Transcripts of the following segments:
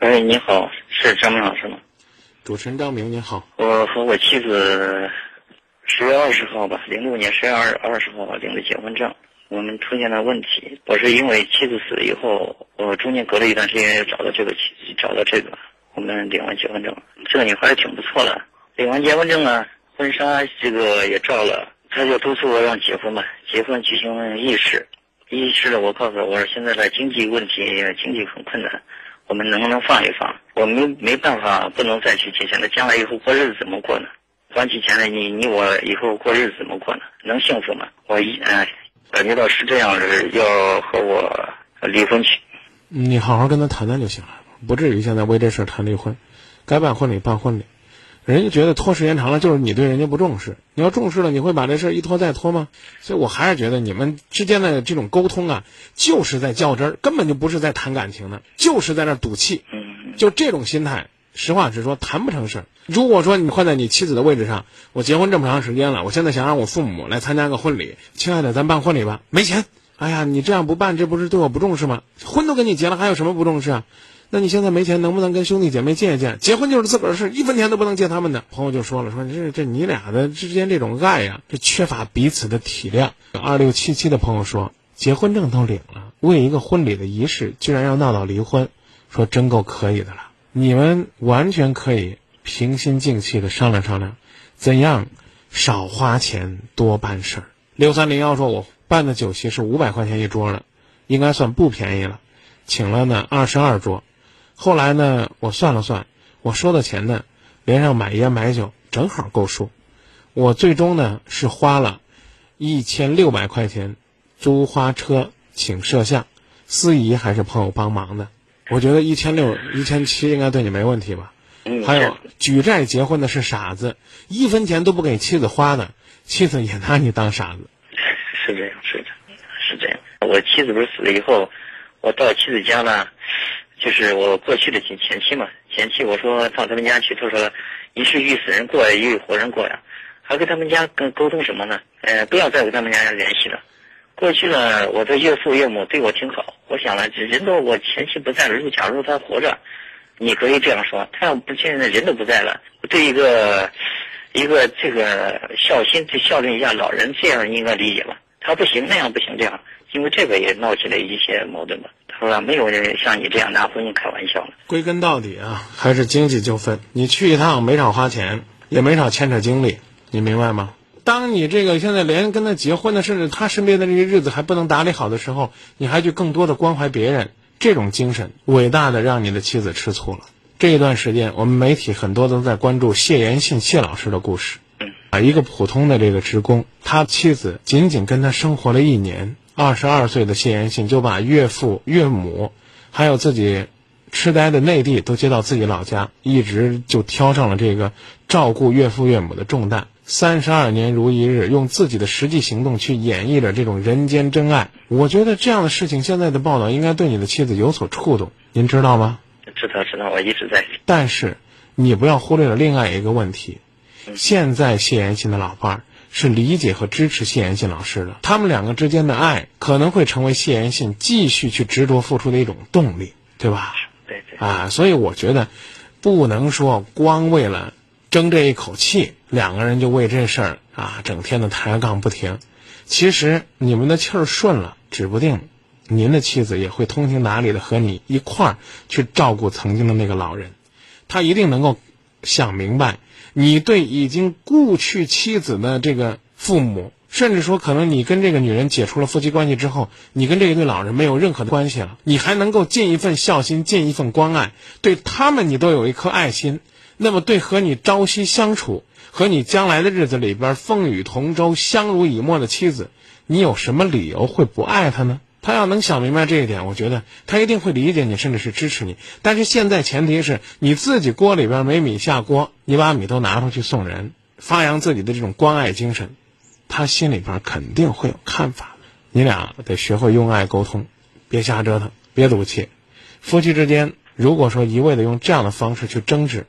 喂，你好，是张明老师吗？主持人张明，您好。我和我妻子十月二十号吧，零六年十月二二十号领的结婚证。我们出现了问题，我是因为妻子死了以后，我中间隔了一段时间又找到这个妻，找到这个，我们领完结婚证。这个女孩挺不错的，领完结婚证呢，婚纱这个也照了，她就督促我让结婚吧，结婚举行仪式。仪式我告诉她，我说现在的经济问题，经济很困难。我们能不能放一放？我们没办法，不能再去借钱了。将来以后过日子怎么过呢？还起钱来，你你我以后过日子怎么过呢？能幸福吗？我一哎，感觉到是这样的，要和我离婚去。你好好跟他谈谈就行了，不至于现在为这事谈离婚。该办婚礼办婚礼。人家觉得拖时间长了，就是你对人家不重视。你要重视了，你会把这事一拖再拖吗？所以我还是觉得你们之间的这种沟通啊，就是在较真儿，根本就不是在谈感情的，就是在那赌气。就这种心态，实话实说，谈不成事儿。如果说你换在你妻子的位置上，我结婚这么长时间了，我现在想让我父母来参加个婚礼，亲爱的，咱办婚礼吧，没钱。哎呀，你这样不办，这不是对我不重视吗？婚都跟你结了，还有什么不重视啊？那你现在没钱，能不能跟兄弟姐妹借一借？结婚就是自个儿事，一分钱都不能借他们的。朋友就说了，说这这你俩的之间这种爱呀，这缺乏彼此的体谅。二六七七的朋友说，结婚证都领了，为一个婚礼的仪式，居然要闹到离婚，说真够可以的了。你们完全可以平心静气的商量商量，怎样少花钱多办事儿。六三零幺说，我办的酒席是五百块钱一桌的，应该算不便宜了，请了呢二十二桌。后来呢，我算了算，我收的钱呢，连上买烟买酒，正好够数。我最终呢是花了，一千六百块钱，租花车请摄像，司仪还是朋友帮忙的。我觉得一千六、一千七应该对你没问题吧？嗯。还有举债结婚的是傻子，一分钱都不给妻子花的，妻子也拿你当傻子。是这样，是的，是这样。我妻子不是死了以后，我到妻子家了。就是我过去的前前妻嘛，前妻我说到他们家去，他说，一是遇死人过呀，一遇活人过呀，还跟他们家跟沟通什么呢？呃，不要再跟他们家联系了。过去呢，我的岳父岳母对我挺好，我想了，人都我前妻不在了，如果假如他活着，你可以这样说，他要不现在人都不在了，对一个一个这个孝心去孝顺一下老人，这样应该理解吧？他不行，那样不行，这样，因为这个也闹起来一些矛盾吧。他说？没有人像你这样拿婚姻开玩笑了。归根到底啊，还是经济纠纷。你去一趟没少花钱，也没少牵扯精力，你明白吗？当你这个现在连跟他结婚的，甚至他身边的这些日子还不能打理好的时候，你还去更多的关怀别人，这种精神伟大的让你的妻子吃醋了。这一段时间，我们媒体很多都在关注谢延信谢老师的故事。嗯，啊，一个普通的这个职工，他妻子仅仅跟他生活了一年。二十二岁的谢延信就把岳父岳母，还有自己痴呆的内弟都接到自己老家，一直就挑上了这个照顾岳父岳母的重担。三十二年如一日，用自己的实际行动去演绎着这种人间真爱。我觉得这样的事情，现在的报道应该对你的妻子有所触动，您知道吗？知道，知道，我一直在。但是，你不要忽略了另外一个问题，现在谢延信的老伴儿。是理解和支持谢延信老师的，他们两个之间的爱可能会成为谢延信继续去执着付出的一种动力，对吧？对对。啊，所以我觉得，不能说光为了争这一口气，两个人就为这事儿啊，整天的抬杠不停。其实你们的气儿顺了，指不定您的妻子也会通情达理的和你一块儿去照顾曾经的那个老人，他一定能够想明白。你对已经故去妻子的这个父母，甚至说可能你跟这个女人解除了夫妻关系之后，你跟这一对老人没有任何的关系了，你还能够尽一份孝心，尽一份关爱，对他们你都有一颗爱心，那么对和你朝夕相处，和你将来的日子里边风雨同舟、相濡以沫的妻子，你有什么理由会不爱她呢？他要能想明白这一点，我觉得他一定会理解你，甚至是支持你。但是现在前提是你自己锅里边没米下锅，你把米都拿出去送人，发扬自己的这种关爱精神，他心里边肯定会有看法。你俩得学会用爱沟通，别瞎折腾，别赌气。夫妻之间如果说一味的用这样的方式去争执，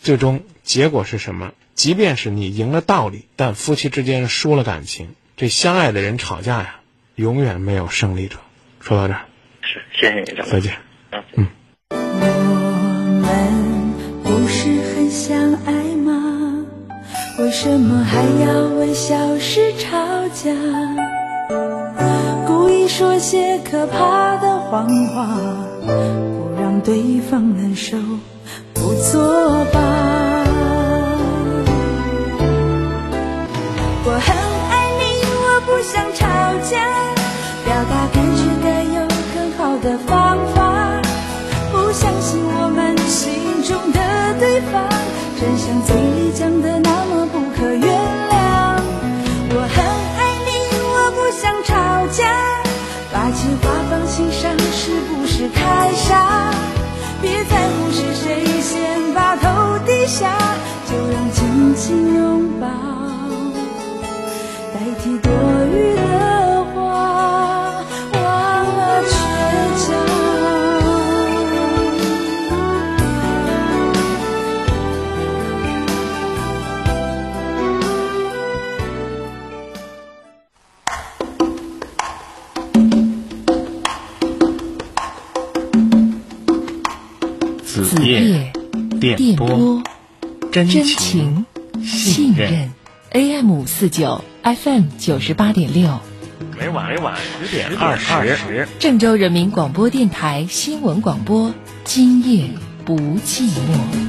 最终结果是什么？即便是你赢了道理，但夫妻之间输了感情，这相爱的人吵架呀。永远没有胜利者。说到这儿，是，谢谢你的，再见。嗯。我们不是很相爱吗？为什么还要为小事吵架？故意说些可怕的谎话，不让对方难受，不作罢。下，就让紧紧拥抱代替多余的话，忘了倔强。子夜电电波，真情信任，AM 五四九，FM 九十八点六，每晚每晚十点二十，郑州人民广播电台新闻广播，今夜不寂寞。